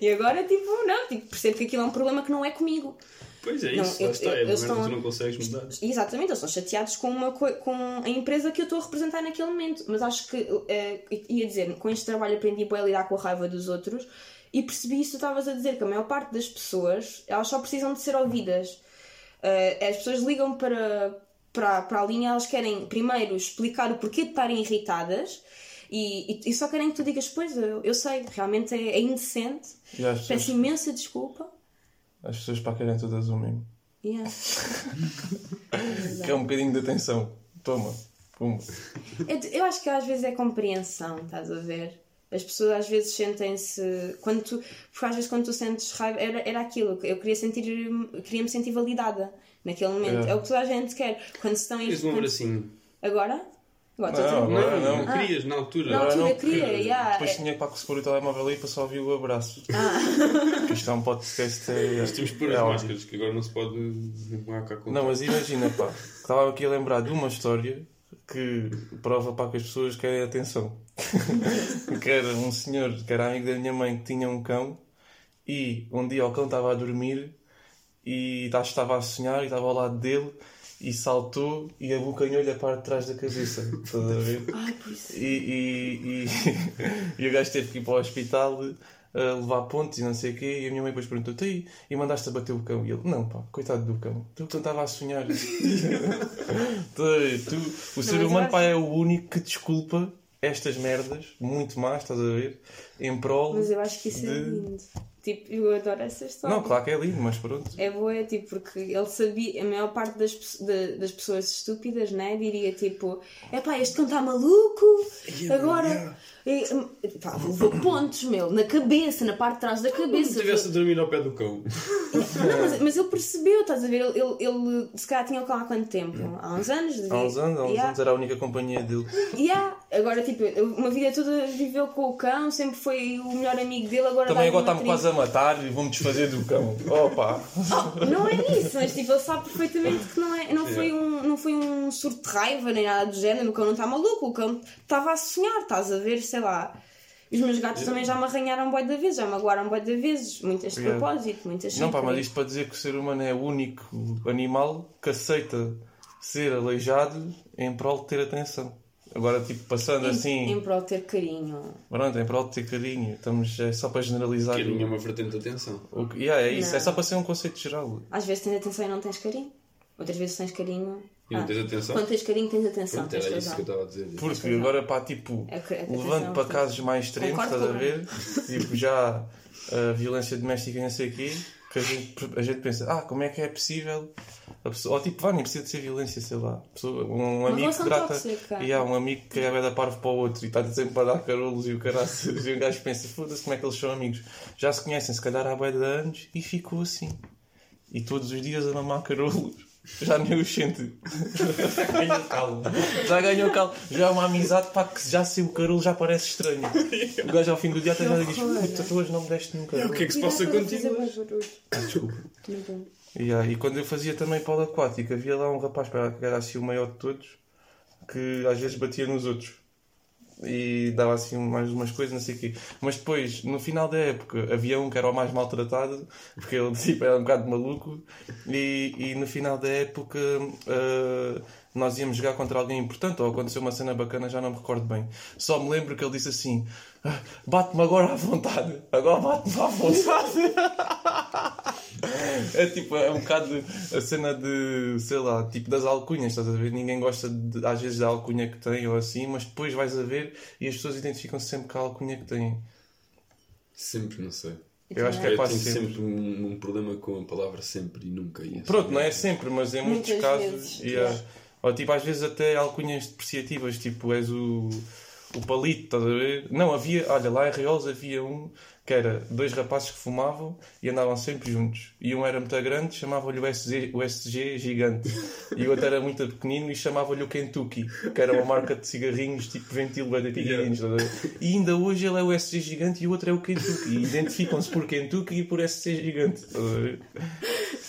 E agora, tipo, não, tipo, percebo que aquilo é um problema que não é comigo. Pois é Não, isso, eu- lá está, eu- é eles uma merda estão- que tu não consegues mudar. Exatamente, eles estão chateados com, uma, com a empresa que eu estou a representar naquele momento. Mas acho que, eh, ia dizer, com este trabalho aprendi bem a lidar com a raiva dos outros e percebi isso que tu estavas a dizer, que a maior parte das pessoas, elas só precisam de ser ouvidas. Eh, as pessoas ligam para, para, para a linha, elas querem primeiro explicar o porquê de estarem irritadas e, e, e só querem que tu digas, pois, eu, eu sei, realmente é, é indecente, as pessoas, peço imensa desculpa. as pessoas para querem todas o mesmo. Yeah. [laughs] É um bocadinho de atenção. Toma, pum. Eu, eu acho que às vezes é compreensão, estás a ver? As pessoas às vezes sentem-se. Quando tu, porque às vezes quando tu sentes raiva, era, era aquilo. Eu queria sentir. Queria me sentir validada naquele momento. É. É, o que toda a gente quer. Quando se estão em. Queres um quando- abracinho? Agora? Agora Não, agora não, não. não querias na altura. Na altura não, queria, porque yeah. Depois tinha para que pôr o telemóvel aí para só ouvir o abraço. [laughs] Porque isto é um podcast. É, [laughs] Nós temos que pôr é as áudio. máscaras, que agora não se pode não cá com Não, mas imagina, pá, estava aqui a lembrar de uma história que prova para que as pessoas querem atenção. [laughs] que era um senhor que era amigo da minha mãe que tinha um cão e um dia o cão estava a dormir e acho que estava a sonhar e estava ao lado dele e saltou e abocanhou-lhe a parte de trás da cabeça. Estás a ver? Ai. E, e, e, [laughs] e o gajo teve que ir para o hospital a levar pontos e não sei o quê. E a minha mãe depois perguntou: "Tu aí, e mandaste a bater o cão? E ele: Não, pá, coitado do cão. Tu que estava a sonhar. [laughs] tu, tu- o ser humano, acho- pá, é o único que desculpa estas merdas, muito más, estás a ver? Em prol. Mas eu acho que isso é de- lindo. Tipo, eu adoro essa história. Não, claro que é lindo, mas pronto. É boa, tipo, porque ele sabia, a maior parte das, de- das pessoas estúpidas, né, diria tipo: é pá, este cão está maluco, agora. E, pá, levou pontos, meu, na cabeça, na parte de trás da Se cabeça. estivesse a dormir ao pé do cão. Não, mas, mas ele percebeu, estás a ver? Ele, ele, ele se calhar tinha o cão há quanto tempo? Há uns anos? Há uns anos, há uns Yeah. anos era a única companhia dele. Yeah. Agora, tipo, uma vida toda viveu com o cão, sempre foi o melhor amigo dele, agora Também agora está-me quase a matar e vou-me desfazer do cão. Opa! Não é isso, mas tipo, ele sabe perfeitamente que não, é, não, foi um, não foi um surto de raiva nem nada do género. O cão não está maluco, o cão estava a sonhar, estás a ver, sei lá. Os meus gatos também já me arranharam boi de vezes, já me magoaram boi de vezes, muitas de propósito, muitas Não, pá, mas isto para dizer que o ser humano é o único animal que aceita ser aleijado em prol de ter atenção. Agora, tipo, passando Em, assim, em prol de ter carinho. pronto, em prol de ter carinho, estamos, é só para generalizar. Que é uma vertente de atenção. O que, yeah, é isso, Não. é só para ser um conceito geral. Às vezes tens atenção e não tens carinho, outras vezes tens carinho E não Ah, tens atenção. Quando tens carinho, tens atenção. Pronto, tens era isso que eu estava a dizer. Porque agora, pá, tipo, É é levando para casos mais extremos, estás a ver? [laughs] tipo, já a violência doméstica e não sei o quê, que a gente, a gente pensa, ah, como é que é possível? A pessoa, ou tipo, vá, nem precisa de ser violência, sei lá. Pessoa- um amigo que trata. tóxica. E há um amigo que é da parvo para o outro e está sempre para dar carolos e o caraças. [laughs] E o gajo pensa, foda-se, como é que eles são amigos? Já se conhecem, se calhar há bué de anos e ficou assim. E todos os dias a mamar carolos. Já nem os sente. Já ganhou calma. Já ganhou calma. Já é uma amizade para que já se o carolo já parece estranho. O gajo ao fim do dia até já diz: Puta, tu hoje não me deste carolo. O que é que se passa contigo? Desculpa. Yeah, e quando eu fazia também polo aquático, havia lá um rapaz que era assim o maior de todos que às vezes batia nos outros e dava assim mais umas coisas, não sei o quê. Mas depois, no final da época, havia um que era o mais maltratado porque ele [laughs] tipo, era um bocado maluco. E, e no final da época ah, nós íamos jogar contra alguém importante ou aconteceu uma cena bacana, já não me recordo bem. Só me lembro que ele disse assim: "Ah, Bate-me agora à vontade, agora bate-me à vontade. [laughs] [laughs] É tipo, é um bocado a cena de, sei lá, tipo das alcunhas, estás a ver? Ninguém gosta de, às vezes da alcunha que tem ou assim, mas depois vais a ver e as pessoas identificam-se sempre com a alcunha que têm. Sempre, não sei. Eu acho que é Eu quase tenho sempre. sempre um, um problema com a palavra sempre e nunca. E assim, Pronto, não é sempre, mas em muitos Muitas casos. vezes, há- Ou tipo, às vezes até alcunhas depreciativas, tipo, és o, o palito, estás a ver? Não, havia, olha, lá em Reols havia um que era dois rapazes que fumavam e andavam sempre juntos. E um era muito grande, chamava-lhe o SG, o SG gigante. E o outro era muito pequenino e chamava-lhe o Kentucky, que era uma marca de cigarrinhos tipo ventil bem de pequeninos. ver? E ainda hoje ele é o SG gigante e o outro é o Kentucky. E identificam-se por Kentucky e por SG gigante. estás a ver?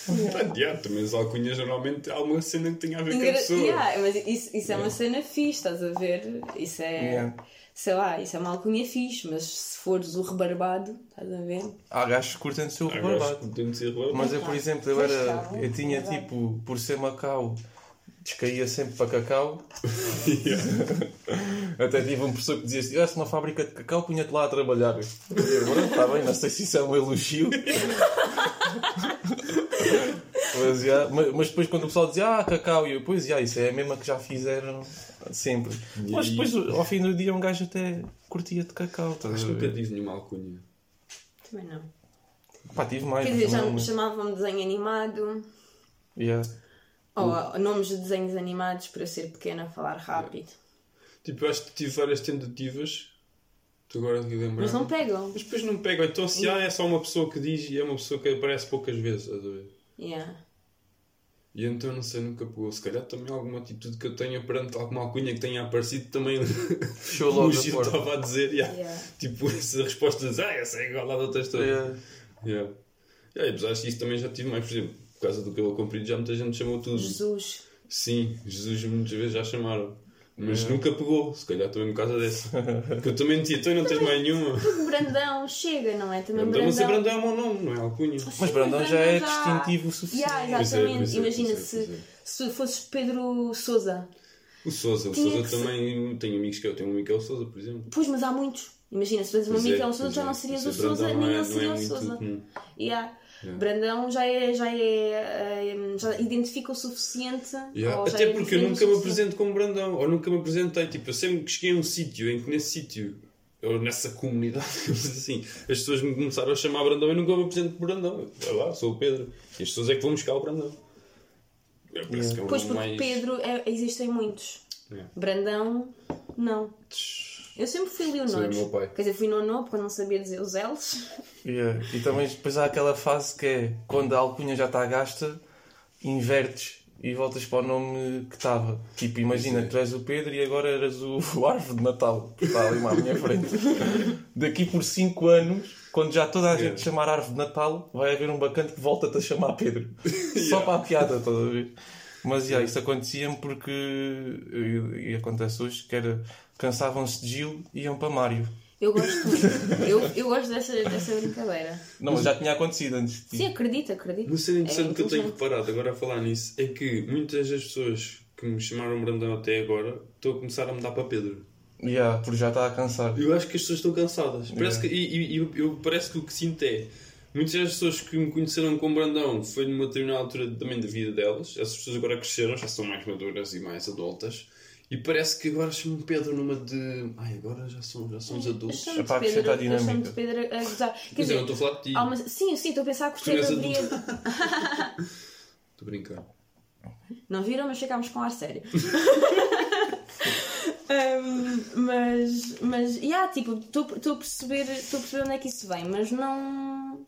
Pronto, yeah, também as alcunhas normalmente há uma cena que tem a ver com a pessoa. Yeah, mas isso, isso é uma cena fixe, estás a ver? Isso é. Sei lá, isso é uma alcunha fixe, mas se fores o rebarbado, estás a ver? Há gajos que curtem de ser o rebarbado. Mas eu, por exemplo, eu, era, está, eu tinha verdade. tipo, por ser Macau, descaía sempre para cacau. [laughs] Até tive um professor que dizia se tivesse uma fábrica de cacau, punha-te lá a trabalhar. Eu dizia, "Pronto, está bem, não sei se isso é um elogio. [laughs] mas, já, mas, mas depois quando o pessoal dizia, ah, cacau, e eu, pois já, isso é a mesma que já fizeram sempre. E Mas aí? depois, ao fim do dia, um gajo até curtia de cacau. Acho que nunca tive nenhuma alcunha. Também não. Pá, tive mais. Quer dizer, já me chamavam desenho animado, Yeah. ou nomes de desenhos animados para ser pequena, falar rápido. Tipo, eu acho que tive várias tentativas. Tu agora de lembrar. Mas não pegam. Mas depois não pegam. Então se há é só uma pessoa que diz e é uma pessoa que aparece poucas vezes. a ver? Yeah. E então não sei, nunca pegou. Se calhar também alguma atitude que eu tenha perante alguma alcunha que tenha aparecido também. Fechou [laughs] logo o porta. estava a dizer. yeah. Yeah. Tipo, essa resposta de ah, essa é igual à da outras todas. Yeah. Yeah. Yeah, e apesar disso também já tive mais, por exemplo, por causa do cabelo comprido já muita gente chamou tudo. Jesus. Sim, Jesus muitas vezes já chamaram. Mas nunca pegou, se calhar também por causa dessa. Porque eu também tinha, então não tens mais nenhuma. Porque Brandão chega, não é? Também Brandão, mas Brandão. é o meu nome, não é alcunha. Mas Brandão já é distintivo o suficiente. Yeah, Pois é, exatamente. pois é, Imagina pois é, se, é. se tu fosses Pedro Souza. O Souza, o Souza também. Tenho amigos que eu tenho um amigo que é o Souza, por exemplo. Pois, mas há muitos. Imagina, se tens um amigo é, que é o Souza, já é. não serias o é, Souza, nem não é- ele seria é o Souza. Yeah. Yeah. Brandão já é, já é, eh, já identifica o suficiente. Yeah. Até é porque eu nunca me apresento como Brandão, ou nunca me apresentei. Tipo, eu sempre que cheguei a um sítio em que nesse sítio, ou nessa comunidade, [laughs] assim, as pessoas me começaram a chamar Brandão e nunca me apresento por Brandão. Eu, lá, sou o Pedro. E as pessoas é que vão buscar o Brandão. Eu penso que é um Pois porque mais... Pedro é- existem muitos. Yeah. Brandão, não. Eu sempre fui Leonor. o meu pai. Quer dizer, fui Nonô porque eu não sabia dizer os L's. Yeah. E também depois há aquela fase que é quando a alcunha já está gasta, invertes e voltas para o nome que estava. Tipo, imagina, é. tu és o Pedro e agora eras o, [laughs] o árvore de Natal, que está ali à minha frente. [laughs] Daqui por 5 anos, quando já toda a gente Yeah. chamar árvore de Natal, vai haver um bacante que volta-te a chamar Pedro. [laughs] Só Yeah. para a piada, estás a ver? Mas yeah, isso acontecia-me porque, e, e acontece hoje, que era cansavam-se de Gil e iam para Mário. Eu gosto eu, eu gosto dessa, dessa brincadeira. Não, mas já tinha acontecido antes. Sim, acredito, acredito. Uma cena interessante É que eu tenho reparado agora a falar nisso é que muitas das pessoas que me chamaram Brandão até agora estão a começar a mudar para Pedro. Yeah, porque já está a cansar. Eu acho que as pessoas estão cansadas. Parece Yeah. que, e, e- e eu, eu- parece que o que sinto é Muitas das pessoas que me conheceram com Brandão foi numa determinada altura também da vida delas. Essas pessoas agora cresceram, já são mais maduras e mais adultas. E parece que agora chamam Pedro numa de. Ai, agora já, são, já somos adultos. Chamo-te para acrescentar dinâmica. Pedro a gozar. Quer Mas eu dizer, não estou a falar de ti. uma- sim, sim, estou a pensar que o Pedro deveria. Estou [laughs] a brincar. Não viram, mas ficámos com ar sério. [laughs] Um, mas, mas, yeah, tipo, estou a perceber, estou a perceber onde é que isso vem, mas não.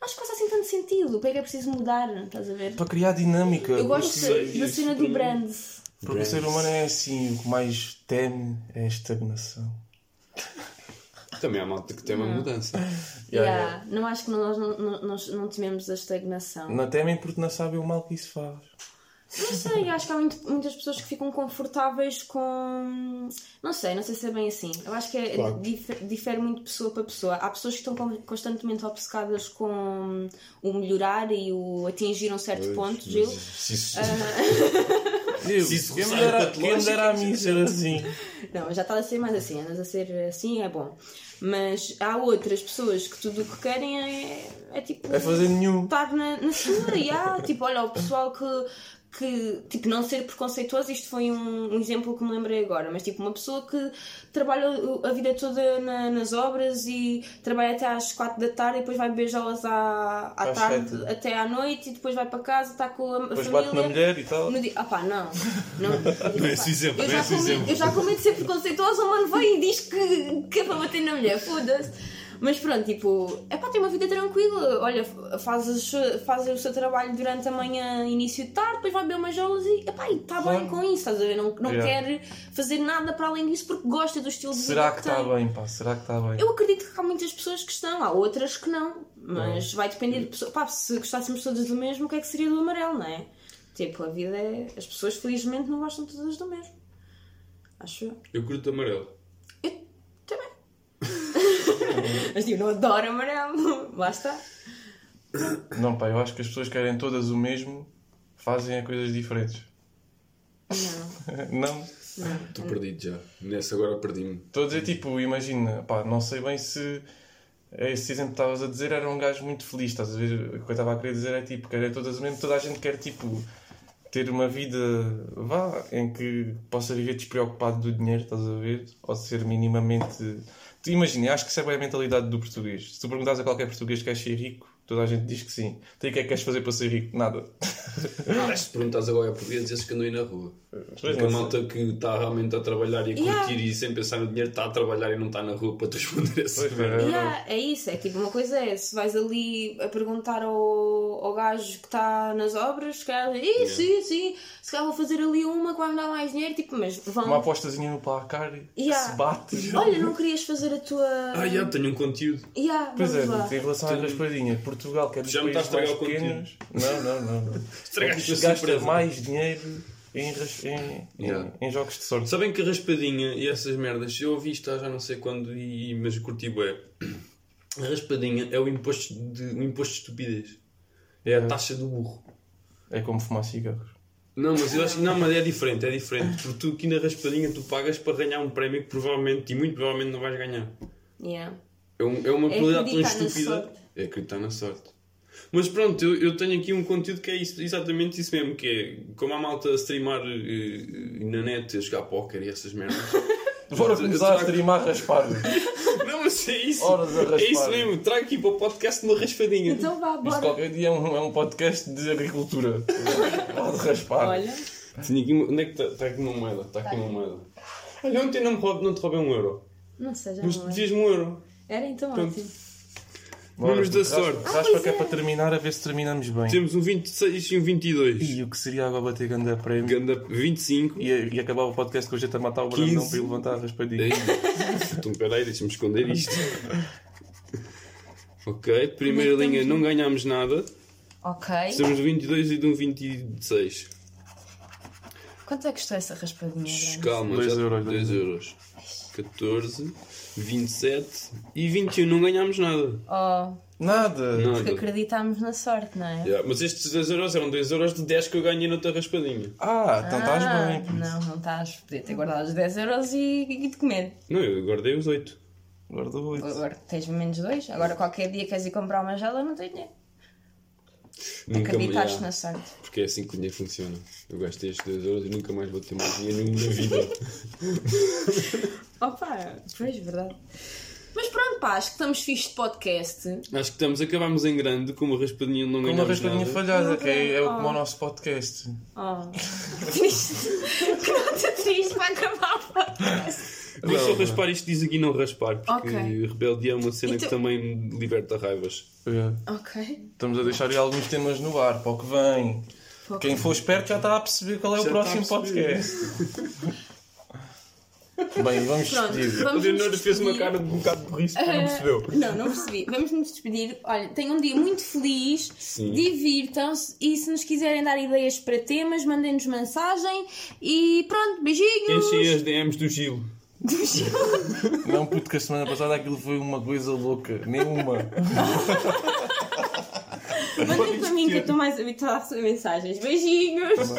Acho que faz assim tanto sentido. O que é que é preciso mudar? Estás a ver? Para criar dinâmica. Eu gosto da cena do mim- brand. Porque o ser humano é assim, o que mais teme é a estagnação. Também há malta que tem uma mudança. Yeah, Yeah, Não acho que nós não, não, nós não tememos a estagnação. Não temem porque não sabem o mal que isso faz. Não sei, acho que há muito- muitas pessoas que ficam confortáveis com. Não sei, não sei se é bem assim. Eu acho que é, Claro. difer- difere muito de pessoa para pessoa. Há pessoas que estão con- constantemente obcecadas com o melhorar e o atingir um certo ponto, Gil. Se isso- [laughs] [laughs] Eu, Se isso quem me dera, a quem me dera a mim ser assim. Não, já está a ser mais assim, andas a ser assim, é bom. Mas há outras pessoas que tudo o que querem é, é tipo. É fazer nenhum. estar na, na sua, [laughs] e há, tipo, olha, o pessoal que, que, tipo, não ser preconceituoso, isto foi um, um exemplo que me lembrei agora, mas tipo, uma pessoa que trabalha a vida toda na- nas obras e trabalha até às 4 da tarde e depois vai beijá-las à, à tarde até à noite e depois vai para casa, está com a, Depois família. bate na mulher e tal. No dia... Ah pá, não. Não, [laughs] Não é esse exemplo, eu não é esse com medo, exemplo. eu já com medo de ser preconceituosa, o mano vem e diz que, que é para bater na mulher, foda-se. Mas pronto, tipo, é para ter uma vida tranquila. Olha, faz, faz o seu trabalho durante a manhã, início de tarde, depois vai beber umas jolas e epá, e está bem com isso, estás a ver? Não, não Yeah. quer fazer nada para além disso porque gosta do estilo de vida Será que que está tem. bem, pá? Será que está bem? Eu acredito que há muitas pessoas que estão, há outras que não. Mas vai depender de pessoas. Pá, se gostássemos todas do mesmo, o que é que seria do amarelo, não é? Tipo, a vida é. As pessoas felizmente não gostam todas do mesmo. Acho eu. Eu curto amarelo. Eu também. [laughs] [laughs] Mas tipo, não adoro amarelo. [laughs] Lá está. Não, pá, eu acho que as pessoas querem todas o mesmo, fazem coisas diferentes. Não. [laughs] Não? Estou perdido já. Nessa agora perdi-me. Estou a dizer, tipo, imagina, pá, não sei bem se esse exemplo que estavas a dizer era um gajo muito feliz, estás a ver? O que eu estava a querer dizer é tipo, querem todas o mesmo, toda a gente quer, tipo, ter uma vida, vá, em que possa viver despreocupado do dinheiro, estás a ver? Ou ser minimamente. Imagina, acho que isso é bem a mentalidade do português. Se tu perguntares a qualquer português que quer ser rico, toda a gente diz que sim. Então, e o que é que queres fazer para ser rico? Nada. Ah, se perguntas agora a português, dizes que andam aí na rua. Porque a malta que está realmente a trabalhar e a curtir Yeah. e sem pensar no dinheiro está a trabalhar e não está na rua para te responder essa é. Yeah, é isso, é tipo, uma coisa é se vais ali a perguntar ao, ao gajo que está nas obras, se calhar, "Ih, sim, sim, se calhar vou fazer ali uma que vai me dar mais dinheiro, tipo, mas vão. Uma apostazinha no placar que Yeah. se bate. Olha, não querias fazer a tua. Ah, já, tenho um conteúdo. Yeah, Pois é, lá. em relação à raspadinha, Portugal, que é dos Já me está a países mais estragar o pequenos. Não, não, não. não. Estragaste a Gasta surpresa. mais dinheiro em, ras- em, Yeah. em, em jogos de sorte. Sabem que a raspadinha e essas merdas, eu ouvi isto há já não sei quando, e, mas curti bué. A raspadinha é o imposto de, o imposto de estupidez. É a taxa do burro. É como fumar cigarros. Não, mas eu acho que não, mas é diferente, é diferente. Porque tu aqui na raspadinha tu pagas para ganhar um prémio que provavelmente, e muito provavelmente não vais ganhar. Yeah. É, um- é uma É probabilidade tão acreditar na estúpida. sorte. É acreditar na sorte. Mas pronto, eu, eu tenho aqui um conteúdo que é isso- exatamente isso mesmo, que é como a malta a streamar eh, na net, a jogar póquer e essas merdas. [laughs] Bora Eu começar a streamar raspar. [laughs] Não, mas é isso. Horas a raspar. É isso mesmo, trago aqui para o podcast uma raspadinha. Então vá, Isto bora. qualquer dia é um, é um podcast de agricultura. [laughs] Pode raspar. Olha, Tenho aqui, onde é que está? Está aqui uma moeda. Está aqui uma moeda. Olha, ontem não, me roube, não te roubei um euro. não sei, já Mas não dizias-me um euro. Era então Pronto. ótimo. Números da sorte. Raspa pois que é é. para terminar, a ver se terminamos bem. Temos um 26 e um 22. E o que seria agora bater grande prémio? Ganda 25. E, e acabar o podcast com a gente a matar o 15. Brandão para ele levantar a raspadinha. Então peraí, deixa-me esconder isto. [laughs] ok, primeira é linha, não ganhámos nada. Ok. Temos um 22 e de um 26. Quanto é que custou essa raspadinha? grande? Calma, Dois já- euros, 2 dois euros. 14, 27 e 21. Não ganhámos nada. Oh, Nada! Nada. porque acreditámos na sorte, não é? Yeah, mas estes 2 euros eram 2 euros de 10 que eu ganhei na tua raspadinha. Ah, então estás Ah, bem. puto. Não, não estás. Podia ter guardado os 10 euros e, e de comer. Não, eu guardei os 8. Guarda oito. Agora tens menos dois. Agora qualquer dia queres ir comprar uma gela, não tens dinheiro. Nunca Acreditaste mais. na sorte. Porque é assim que o dinheiro funciona. Eu gastei estes 2 euros e nunca mais vou ter mais dinheiro na vida. [laughs] Opa, pois, verdade. Mas pronto, pá, acho que estamos fixe de podcast. Acho que estamos, acabámos em grande com uma raspadinha não Com uma ganhámos raspadinha nada. falhada, que é, é o Oh. como o nosso podcast. Oh, [laughs] triste. [laughs] que nota triste para acabar o podcast. Deixa Não, eu raspar isto diz aqui não raspar, porque Ok. rebeldia é uma cena Então- que também liberta raivas. É. Ok. Estamos a deixar aí alguns temas no ar para o que vem. Quem for esperto já está a perceber qual é o Já próximo está a perceber. podcast. [laughs] Bem, vamos Pronto, despedir. A vamos Leonora nos fez uma despedir. cara de um bocado de burrice porque não Ah, percebeu. Não, não percebi. Vamos nos despedir. Olha, tenham um dia muito feliz, Sim. divirtam-se e se nos quiserem dar ideias para temas, mandem-nos mensagem e pronto, beijinhos! Enchem as DMs do Gil. [laughs] Não, puto, que a semana passada aquilo foi uma coisa louca. Nenhuma. [laughs] Mandem para mim que eu estou mais habituada a receber mensagens. Beijinhos!